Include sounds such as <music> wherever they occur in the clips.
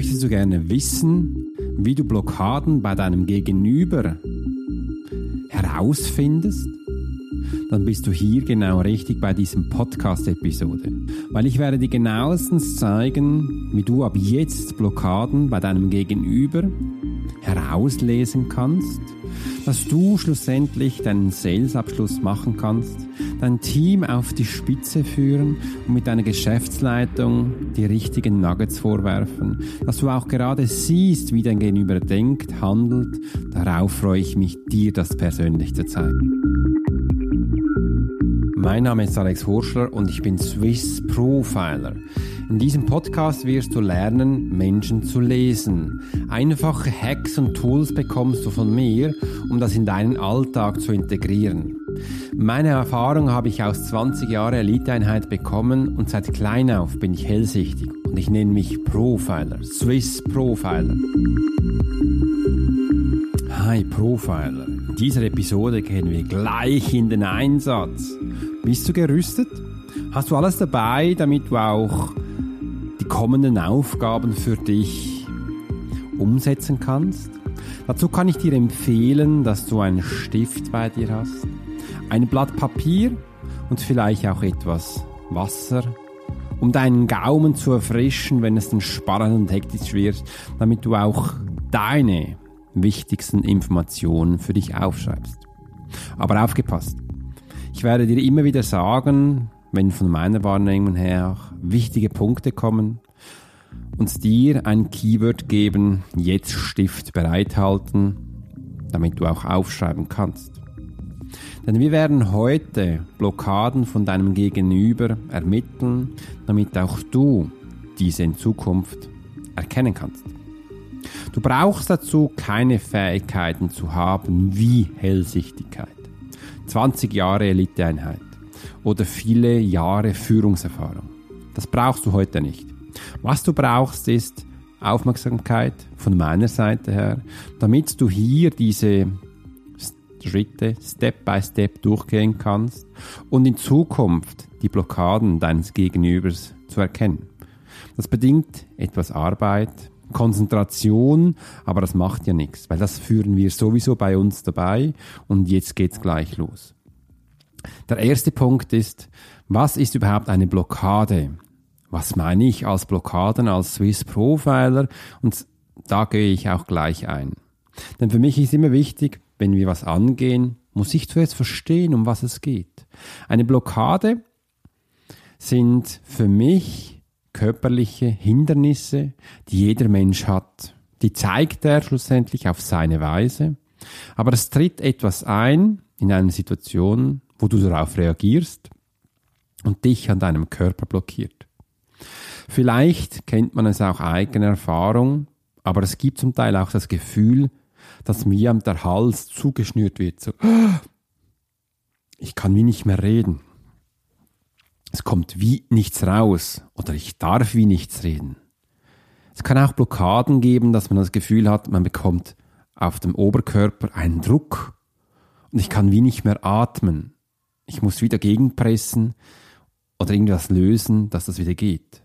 Möchtest du gerne wissen, wie du Blockaden bei deinem Gegenüber herausfindest? Dann bist du hier genau richtig bei diesem Podcast-Episode. Weil ich werde dir genauestens zeigen, wie du ab jetzt Blockaden bei deinem Gegenüber herauslesen kannst, dass du schlussendlich deinen Salesabschluss machen kannst, dein Team auf die Spitze führen und mit deiner Geschäftsleitung die richtigen Nuggets vorwerfen, dass du auch gerade siehst, wie dein Gegenüber denkt, handelt. Darauf freue ich mich, dir das persönlich zu zeigen. Mein Name ist Alex Horschler und ich bin Swiss Profiler. In diesem Podcast wirst du lernen, Menschen zu lesen. Einfache Hacks und Tools bekommst du von mir, um das in deinen Alltag zu integrieren. Meine Erfahrung habe ich aus 20 Jahren Eliteeinheit bekommen und seit klein auf bin ich hellsichtig und ich nenne mich Profiler, Swiss Profiler. Hi Profiler, in dieser Episode gehen wir gleich in den Einsatz. Bist du gerüstet? Hast du alles dabei, damit du auch kommenden Aufgaben für dich umsetzen kannst. Dazu kann ich dir empfehlen, dass du einen Stift bei dir hast, ein Blatt Papier und vielleicht auch etwas Wasser, um deinen Gaumen zu erfrischen, wenn es dann spannend und hektisch wird, damit du auch deine wichtigsten Informationen für dich aufschreibst. Aber aufgepasst. Ich werde dir immer wieder sagen, wenn von meiner Wahrnehmung her auch wichtige Punkte kommen, uns dir ein Keyword geben, jetzt Stift bereithalten, damit du auch aufschreiben kannst. Denn wir werden heute Blockaden von deinem Gegenüber ermitteln, damit auch du diese in Zukunft erkennen kannst. Du brauchst dazu keine Fähigkeiten zu haben wie Hellsichtigkeit, 20 Jahre Eliteeinheit oder viele Jahre Führungserfahrung. Das brauchst du heute nicht. Was du brauchst, ist Aufmerksamkeit von meiner Seite her, damit du hier diese Schritte Step by Step durchgehen kannst und in Zukunft die Blockaden deines Gegenübers zu erkennen. Das bedingt etwas Arbeit, Konzentration, aber das macht ja nichts, weil das führen wir sowieso bei uns dabei und jetzt geht's gleich los. Der erste Punkt ist, was ist überhaupt eine Blockade? Was meine ich als Blockaden, als Swiss Profiler? Und da gehe ich auch gleich ein. Denn für mich ist immer wichtig, wenn wir was angehen, muss ich zuerst verstehen, um was es geht. Eine Blockade sind für mich körperliche Hindernisse, die jeder Mensch hat. Die zeigt er schlussendlich auf seine Weise. Aber es tritt etwas ein in einer Situation, wo du darauf reagierst und dich an deinem Körper blockiert. Vielleicht kennt man es auch eigener Erfahrung, aber es gibt zum Teil auch das Gefühl, dass mir der Hals zugeschnürt wird. So, ich kann wie nicht mehr reden. Es kommt wie nichts raus oder ich darf wie nichts reden. Es kann auch Blockaden geben, dass man das Gefühl hat, man bekommt auf dem Oberkörper einen Druck und ich kann wie nicht mehr atmen. Ich muss wieder gegenpressen oder irgendwas lösen, dass das wieder geht.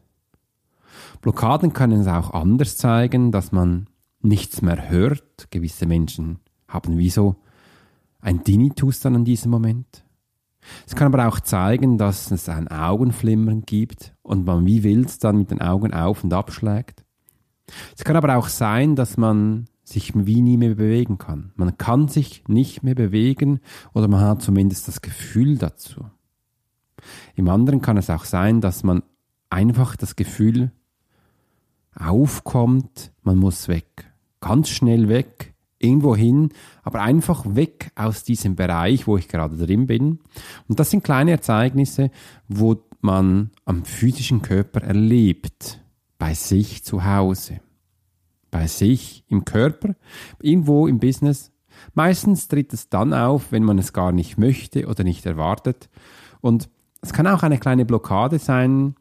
Blockaden können es auch anders zeigen, dass man nichts mehr hört. Gewisse Menschen haben wie so ein Tinnitus dann in diesem Moment. Es kann aber auch zeigen, dass es ein Augenflimmern gibt und man wie wild dann mit den Augen auf und abschlägt. Es kann aber auch sein, dass man sich wie nie mehr bewegen kann. Man kann sich nicht mehr bewegen oder man hat zumindest das Gefühl dazu. Im anderen kann es auch sein, dass man einfach das Gefühl aufkommt, man muss weg. Ganz schnell weg, irgendwo hin, aber einfach weg aus diesem Bereich, wo ich gerade drin bin. Und das sind kleine Ereignisse, wo man am physischen Körper erlebt, bei sich zu Hause bei sich im Körper, irgendwo im Business. Meistens tritt es dann auf, wenn man es gar nicht möchte oder nicht erwartet. Und es kann auch eine kleine Blockade sein.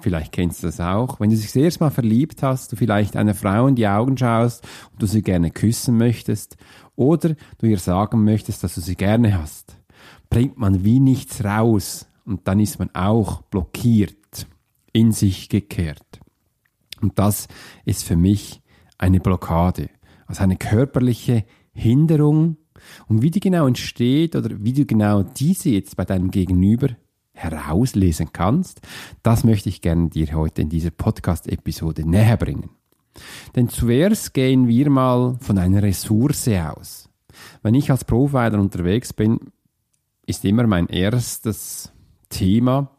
Vielleicht kennst du das auch. Wenn du dich das erste Mal verliebt hast, du vielleicht einer Frau in die Augen schaust und du sie gerne küssen möchtest oder du ihr sagen möchtest, dass du sie gerne hast, bringt man wie nichts raus und dann ist man auch blockiert, in sich gekehrt. Und das ist für mich eine Blockade, also eine körperliche Hinderung. Und wie die genau entsteht oder wie du genau diese jetzt bei deinem Gegenüber herauslesen kannst, das möchte ich gerne dir heute in dieser Podcast-Episode näher bringen. Denn zuerst gehen wir mal von einer Ressource aus. Wenn ich als Profiler unterwegs bin, ist immer mein erstes Thema,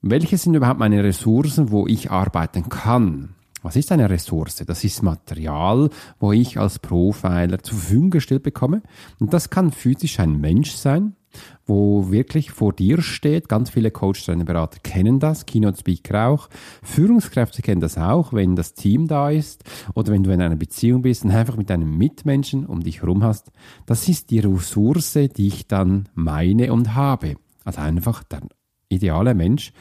welche sind überhaupt meine Ressourcen, wo ich arbeiten kann? Was ist eine Ressource? Das ist Material, wo ich als Profiler zur Verfügung gestellt bekomme. Und das kann physisch ein Mensch sein, wo wirklich vor dir steht. Ganz viele Coaches und Berater kennen das, Keynote Speaker auch. Führungskräfte kennen das auch, wenn das Team da ist oder wenn du in einer Beziehung bist und einfach mit einem Mitmenschen um dich herum hast. Das ist die Ressource, die ich dann meine und habe. Also einfach der ideale Mensch,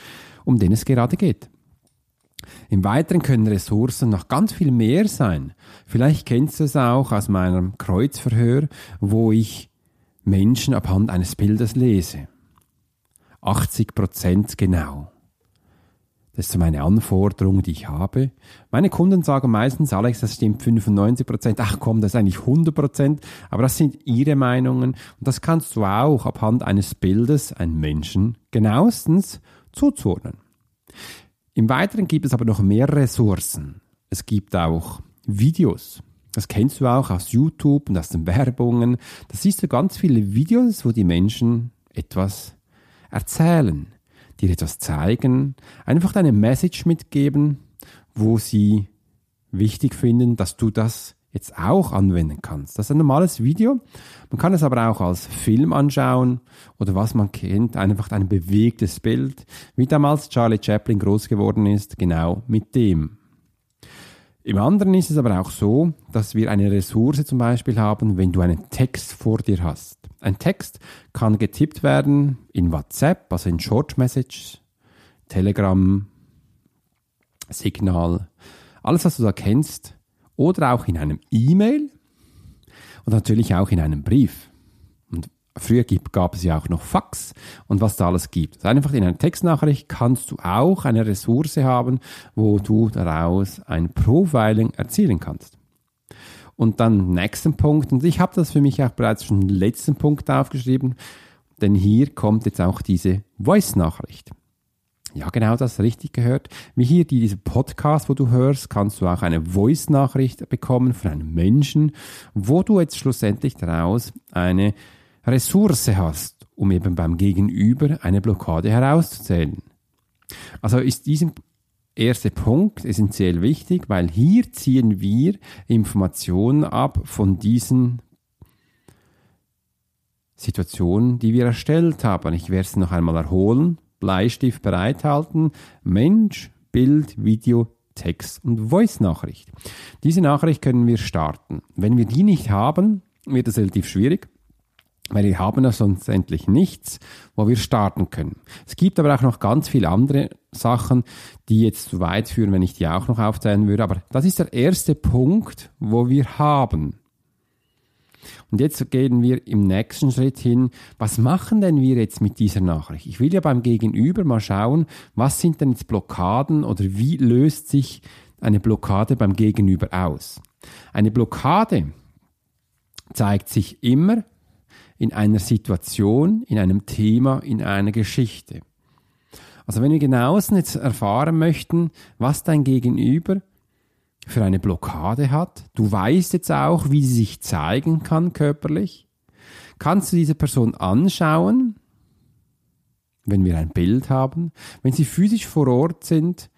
um den es gerade geht. Im Weiteren können Ressourcen noch ganz viel mehr sein. Vielleicht kennst du es auch aus meinem Kreuzverhör, wo ich Menschen abhand eines Bildes lese. 80 Prozent genau. Das ist so meine Anforderung, die ich habe. Meine Kunden sagen meistens, Alex, das stimmt 95 Prozent. Ach komm, das ist eigentlich 100 Prozent. Aber das sind ihre Meinungen. Und das kannst du auch abhand eines Bildes einen Menschen genauestens zuzuordnen. Im Weiteren gibt es aber noch mehr Ressourcen. Es gibt auch Videos. Das kennst du auch aus YouTube und aus den Werbungen. Da siehst du ganz viele Videos, wo die Menschen etwas erzählen, dir etwas zeigen, einfach deine Message mitgeben, wo sie wichtig finden, dass du das jetzt auch anwenden kannst. Das ist ein normales Video. Man kann es aber auch als Film anschauen oder was man kennt, einfach ein bewegtes Bild, wie damals Charlie Chaplin groß geworden ist, genau mit dem. Im anderen ist es aber auch so, dass wir eine Ressource zum Beispiel haben, wenn du einen Text vor dir hast. Ein Text kann getippt werden in WhatsApp, also in Short Message, Telegram, Signal, alles, was du da kennst, oder auch in einem E-Mail und natürlich auch in einem Brief. Früher gab es ja auch noch Fax und was da alles gibt. Also einfach in einer Textnachricht kannst du auch eine Ressource haben, wo du daraus ein Profiling erzielen kannst. Und dann nächsten Punkt, und ich habe das für mich auch bereits schon letzten Punkt aufgeschrieben, denn hier kommt jetzt auch diese Voice-Nachricht. Ja, genau das richtig gehört. Wie hier diese Podcast, wo du hörst, kannst du auch eine Voice-Nachricht bekommen von einem Menschen, wo du jetzt schlussendlich daraus eine Ressource hast, um eben beim Gegenüber eine Blockade herauszuzählen. Also ist dieser erste Punkt essentiell wichtig, weil hier ziehen wir Informationen ab von diesen Situationen, die wir erstellt haben. Ich werde es noch einmal erholen. Bleistift bereithalten, Mensch, Bild, Video, Text und Voice-Nachricht. Diese Nachricht können wir starten. Wenn wir die nicht haben, wird es relativ schwierig, weil wir haben ja sonst endlich nichts, wo wir starten können. Es gibt aber auch noch ganz viele andere Sachen, die jetzt zu weit führen, wenn ich die auch noch aufzählen würde. Aber das ist der erste Punkt, wo wir haben. Und jetzt gehen wir im nächsten Schritt hin, was machen denn wir jetzt mit dieser Nachricht? Ich will ja beim Gegenüber mal schauen, was sind denn jetzt Blockaden oder wie löst sich eine Blockade beim Gegenüber aus? Eine Blockade zeigt sich immer in einer Situation, in einem Thema, in einer Geschichte. Also wenn wir genauestens jetzt erfahren möchten, was dein Gegenüber für eine Blockade hat. Du weißt jetzt auch, wie sie sich zeigen kann körperlich. Kannst du diese Person anschauen, wenn wir ein Bild haben. Wenn sie physisch vor Ort sind,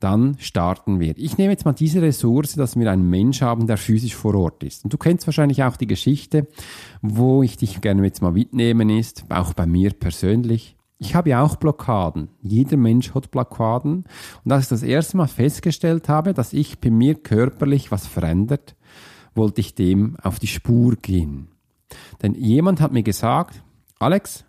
dann starten wir. Ich nehme jetzt mal diese Ressource, dass wir einen Mensch haben, der physisch vor Ort ist. Und du kennst wahrscheinlich auch die Geschichte, wo ich dich gerne jetzt mal mitnehmen ist, auch bei mir persönlich. Ich habe ja auch Blockaden. Jeder Mensch hat Blockaden. Und als ich das erste Mal festgestellt habe, dass ich bei mir körperlich was verändert, wollte ich dem auf die Spur gehen. Denn jemand hat mir gesagt, Alex,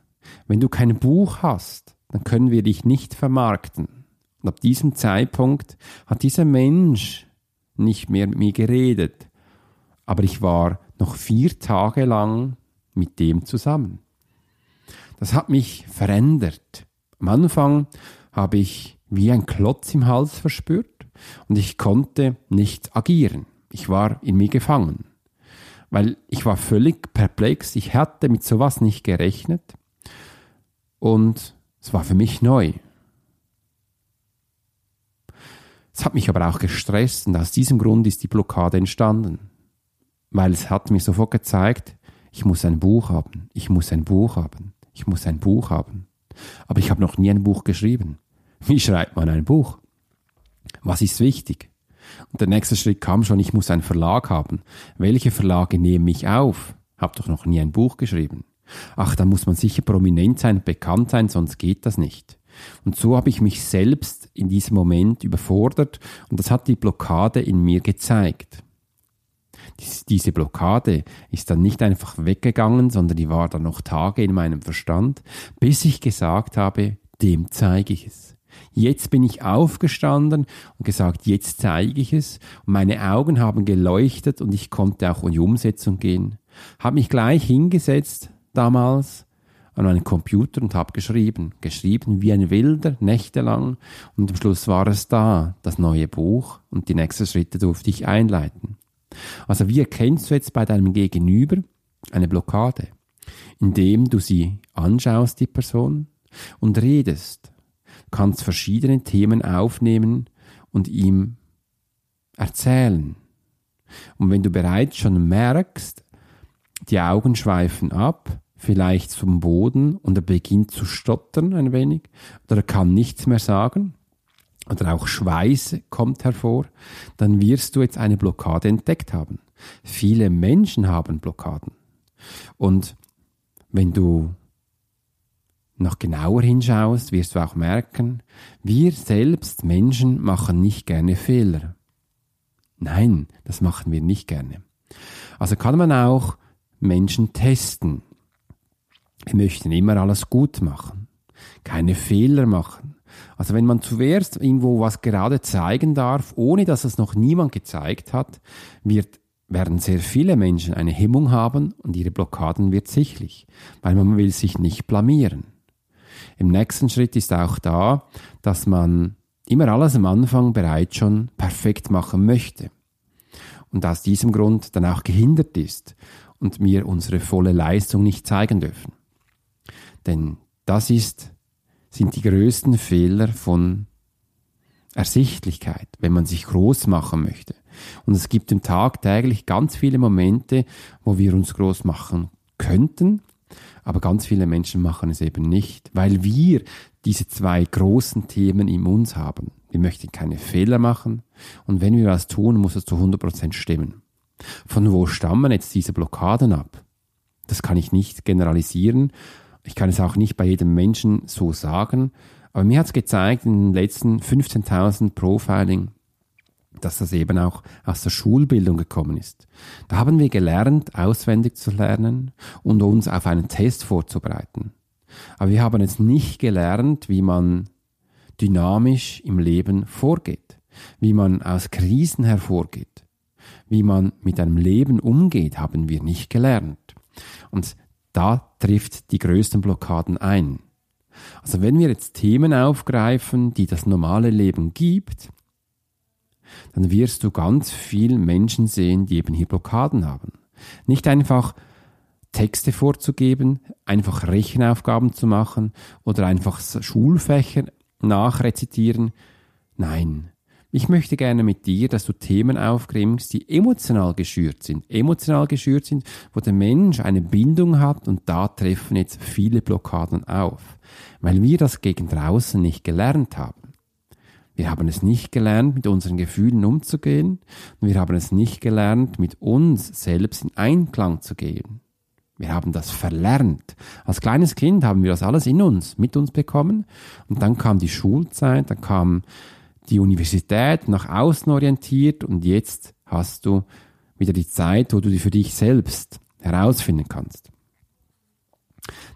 wenn du kein Buch hast, dann können wir dich nicht vermarkten. Und ab diesem Zeitpunkt hat dieser Mensch nicht mehr mit mir geredet. Aber ich war noch vier Tage lang mit dem zusammen das hat mich verändert. Am Anfang habe ich wie ein Klotz im Hals verspürt und ich konnte nicht agieren. Ich war in mir gefangen, weil ich war völlig perplex. Ich hatte mit sowas nicht gerechnet und es war für mich neu. Es hat mich aber auch gestresst und aus diesem Grund ist die Blockade entstanden, weil es hat mir sofort gezeigt, ich muss ein Buch haben, ich muss ein Buch haben, ich muss ein Buch haben. Aber ich habe noch nie ein Buch geschrieben. Wie schreibt man ein Buch? Was ist wichtig? Und der nächste Schritt kam schon, ich muss einen Verlag haben. Welche Verlage nehmen mich auf? Hab doch noch nie ein Buch geschrieben. Ach, da muss man sicher prominent sein, bekannt sein, sonst geht das nicht. Und so habe ich mich selbst in diesem Moment überfordert und das hat die Blockade in mir gezeigt. Diese Blockade ist dann nicht einfach weggegangen, sondern die war dann noch Tage in meinem Verstand, bis ich gesagt habe, dem zeige ich es. Jetzt bin ich aufgestanden und gesagt, jetzt zeige ich es. Und meine Augen haben geleuchtet und ich konnte auch in die Umsetzung gehen. Habe mich gleich hingesetzt damals an meinen Computer und habe geschrieben, geschrieben wie ein Wilder, nächtelang. Und am Schluss war es da, das neue Buch und die nächsten Schritte durfte ich einleiten. Also wie erkennst du jetzt bei deinem Gegenüber eine Blockade? Indem du sie anschaust, die Person, und redest kannst verschiedene Themen aufnehmen und ihm erzählen. Und wenn du bereits schon merkst, die Augen schweifen ab, vielleicht zum Boden und er beginnt zu stottern ein wenig oder er kann nichts mehr sagen oder auch Schweiß kommt hervor, dann wirst du jetzt eine Blockade entdeckt haben. Viele Menschen haben Blockaden. Und wenn du noch genauer hinschaust, wirst du auch merken, wir selbst Menschen machen nicht gerne Fehler. Nein, das machen wir nicht gerne. Also kann man auch Menschen testen. Wir möchten immer alles gut machen, keine Fehler machen. Also wenn man zuerst irgendwo was gerade zeigen darf, ohne dass es noch niemand gezeigt hat, wird, werden sehr viele Menschen eine Hemmung haben und ihre Blockaden wird sichtlich, weil man will sich nicht blamieren. Im nächsten Schritt ist auch da, dass man immer alles am Anfang bereits schon perfekt machen möchte. Und aus diesem Grund dann auch gehindert ist und mir unsere volle Leistung nicht zeigen dürfen. Denn das ist, sind die größten Fehler von Ersichtlichkeit, wenn man sich groß machen möchte. Und es gibt im Tag täglich ganz viele Momente, wo wir uns groß machen könnten, aber ganz viele Menschen machen es eben nicht, weil wir diese zwei großen Themen in uns haben. Wir möchten keine Fehler machen und wenn wir was tun, muss es zu 100% stimmen. Von wo stammen jetzt diese Blockaden ab? Das kann ich nicht generalisieren. Ich kann es auch nicht bei jedem Menschen so sagen. Aber mir hat es gezeigt in den letzten 15.000 Profiling, dass das eben auch aus der Schulbildung gekommen ist. Da haben wir gelernt, auswendig zu lernen und uns auf einen Test vorzubereiten. Aber wir haben jetzt nicht gelernt, wie man dynamisch im Leben vorgeht, wie man aus Krisen hervorgeht, wie man mit einem Leben umgeht, haben wir nicht gelernt. Und da trifft die größten Blockaden ein. Also wenn wir jetzt Themen aufgreifen, die das normale Leben gibt, dann wirst du ganz viel Menschen sehen, die eben hier Blockaden haben. Nicht einfach Texte vorzugeben, einfach Rechenaufgaben zu machen oder einfach Schulfächer nachrezitieren. Nein, ich möchte gerne mit dir, dass du Themen aufgriffst, die emotional geschürt sind. Emotional geschürt sind, wo der Mensch eine Bindung hat und da treffen jetzt viele Blockaden auf, weil wir das gegen draußen nicht gelernt haben. Wir haben es nicht gelernt, mit unseren Gefühlen umzugehen und wir haben es nicht gelernt, mit uns selbst in Einklang zu gehen. Wir haben das verlernt. Als kleines Kind haben wir das alles in uns, mit uns bekommen und dann kam die Schulzeit, dann kam die Universität nach außen orientiert und jetzt hast du wieder die Zeit, wo du die für dich selbst herausfinden kannst.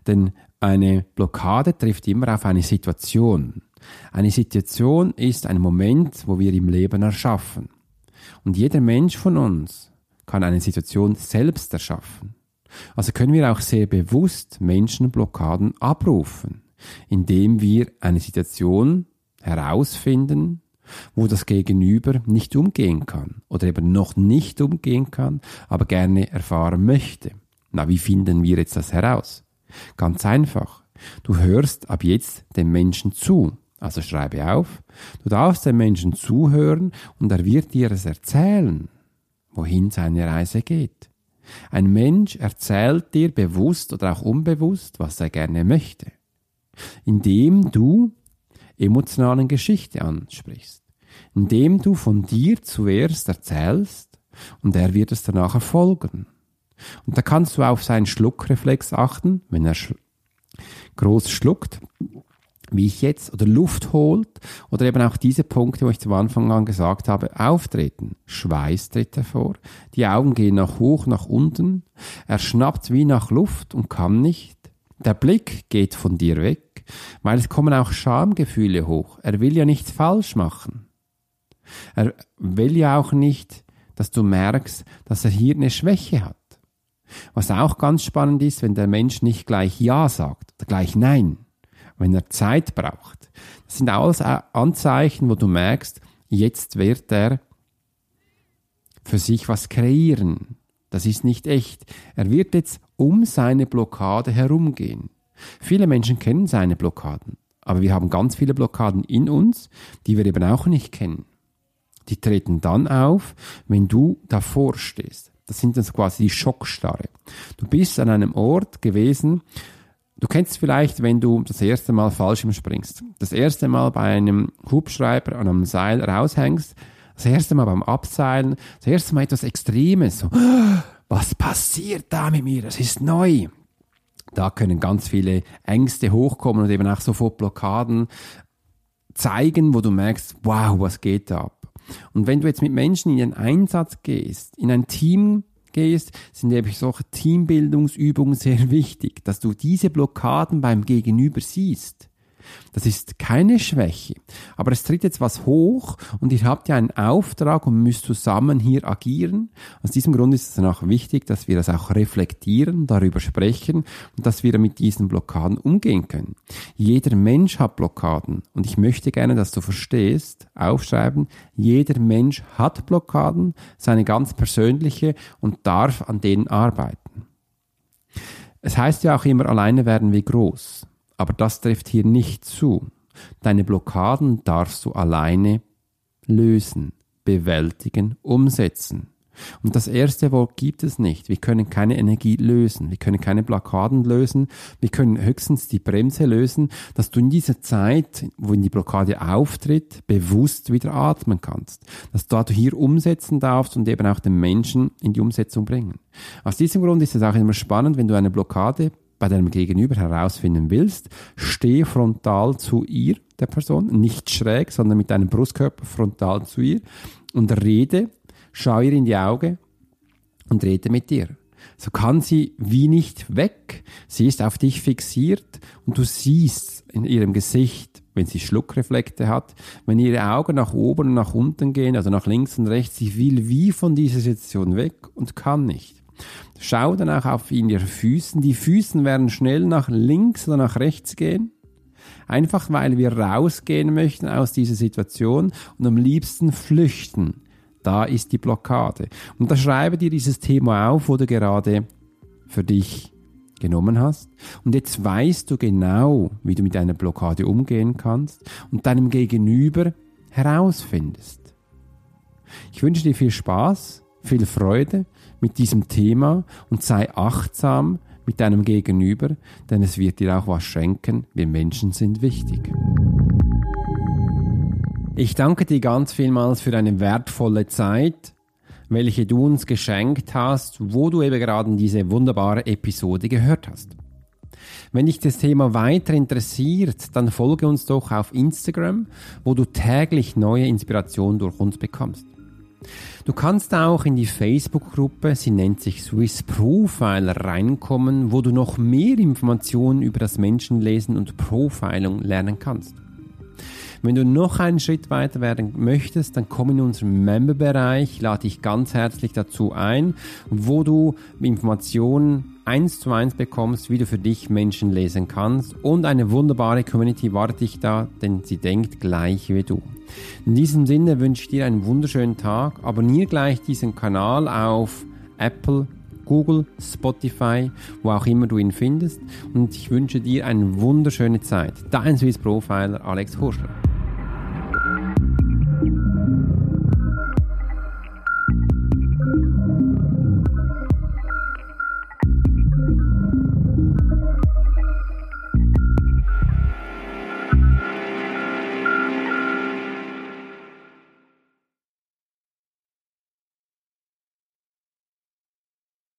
Denn eine Blockade trifft immer auf eine Situation. Eine Situation ist ein Moment, wo wir im Leben erschaffen. Und jeder Mensch von uns kann eine Situation selbst erschaffen. Also können wir auch sehr bewusst Menschenblockaden abrufen, indem wir eine Situation herausfinden, wo das Gegenüber nicht umgehen kann oder eben noch nicht umgehen kann, aber gerne erfahren möchte. Na, wie finden wir jetzt das heraus? Ganz einfach. Du hörst ab jetzt dem Menschen zu. Also schreibe auf, du darfst dem Menschen zuhören und er wird dir es erzählen, wohin seine Reise geht. Ein Mensch erzählt dir bewusst oder auch unbewusst, was er gerne möchte, indem du emotionalen Geschichte ansprichst, indem du von dir zuerst erzählst und er wird es danach erfolgen. Und da kannst du auf seinen Schluckreflex achten, wenn er sch groß schluckt, wie ich jetzt, oder Luft holt, oder eben auch diese Punkte, wo ich zum Anfang an gesagt habe, auftreten. Schweiß tritt hervor, die Augen gehen nach hoch, nach unten, er schnappt wie nach Luft und kann nicht. Der Blick geht von dir weg, weil es kommen auch Schamgefühle hoch. Er will ja nichts falsch machen. Er will ja auch nicht, dass du merkst, dass er hier eine Schwäche hat. Was auch ganz spannend ist, wenn der Mensch nicht gleich Ja sagt oder gleich Nein, wenn er Zeit braucht. Das sind alles Anzeichen, wo du merkst, jetzt wird er für sich was kreieren. Das ist nicht echt. Er wird jetzt um seine Blockade herumgehen. Viele Menschen kennen seine Blockaden, aber wir haben ganz viele Blockaden in uns, die wir eben auch nicht kennen. Die treten dann auf, wenn du davor stehst. Das sind dann quasi die Schockstarre. Du bist an einem Ort gewesen, Du kennst vielleicht, wenn du das erste Mal Fallschirm springst, das erste Mal bei einem Hubschreiber an einem Seil raushängst, das erste Mal beim Abseilen, das erste Mal etwas Extremes, so, <gasps> was passiert da mit mir? Das ist neu. Da können ganz viele Ängste hochkommen und eben auch sofort Blockaden zeigen, wo du merkst, wow, was geht da ab? Und wenn du jetzt mit Menschen in den Einsatz gehst, in ein Team gehst, sind nämlich solche Teambildungsübungen sehr wichtig, dass du diese Blockaden beim Gegenüber siehst. Das ist keine Schwäche. Aber es tritt jetzt was hoch und ihr habt ja einen Auftrag und müsst zusammen hier agieren. Aus diesem Grund ist es dann auch wichtig, dass wir das auch reflektieren, darüber sprechen und dass wir mit diesen Blockaden umgehen können. Jeder Mensch hat Blockaden und ich möchte gerne, dass du verstehst, aufschreiben, jeder Mensch hat Blockaden, seine ganz persönliche und darf an denen arbeiten. Es heißt ja auch immer, alleine werden wir groß. Aber das trifft hier nicht zu. Deine Blockaden darfst du alleine lösen, bewältigen, umsetzen. Und das erste Wort gibt es nicht. Wir können keine Energie lösen. Wir können keine Blockaden lösen. Wir können höchstens die Bremse lösen, dass du in dieser Zeit, wo die Blockade auftritt, bewusst wieder atmen kannst. Dass du hier umsetzen darfst und eben auch den Menschen in die Umsetzung bringen. Aus diesem Grund ist es auch immer spannend, wenn du eine Blockade bei deinem Gegenüber herausfinden willst, steh frontal zu ihr, der Person, nicht schräg, sondern mit deinem Brustkörper frontal zu ihr und rede, schau ihr in die Augen und rede mit dir. So kann sie wie nicht weg. Sie ist auf dich fixiert und du siehst in ihrem Gesicht, wenn sie Schluckreflekte hat, wenn ihre Augen nach oben und nach unten gehen, also nach links und rechts, sie will wie von dieser Situation weg und kann nicht. Schau dann auch auf ihre Füßen. Die Füßen werden schnell nach links oder nach rechts gehen. Einfach weil wir rausgehen möchten aus dieser Situation und am liebsten flüchten. Da ist die Blockade. Und da schreibe dir dieses Thema auf, wo du gerade für dich genommen hast. Und jetzt weißt du genau, wie du mit einer Blockade umgehen kannst und deinem Gegenüber herausfindest. Ich wünsche dir viel Spaß, viel Freude mit diesem Thema und sei achtsam mit deinem Gegenüber, denn es wird dir auch was schenken. Wir Menschen sind wichtig. Ich danke dir ganz vielmals für deine wertvolle Zeit, welche du uns geschenkt hast, wo du eben gerade diese wunderbare Episode gehört hast. Wenn dich das Thema weiter interessiert, dann folge uns doch auf Instagram, wo du täglich neue Inspirationen durch uns bekommst. Du kannst auch in die Facebook-Gruppe, sie nennt sich Swiss Profiler, reinkommen, wo du noch mehr Informationen über das Menschenlesen und Profiling lernen kannst. Wenn du noch einen Schritt weiter werden möchtest, dann komm in unseren Member-Bereich, lade dich ganz herzlich dazu ein, wo du Informationen eins zu eins bekommst, wie du für dich Menschen lesen kannst und eine wunderbare Community wartet dich da, denn sie denkt gleich wie du. In diesem Sinne wünsche ich dir einen wunderschönen Tag. Abonniere gleich diesen Kanal auf Apple, Google, Spotify, wo auch immer du ihn findest. Und ich wünsche dir eine wunderschöne Zeit. Dein Swiss Profiler Alex Hurschler.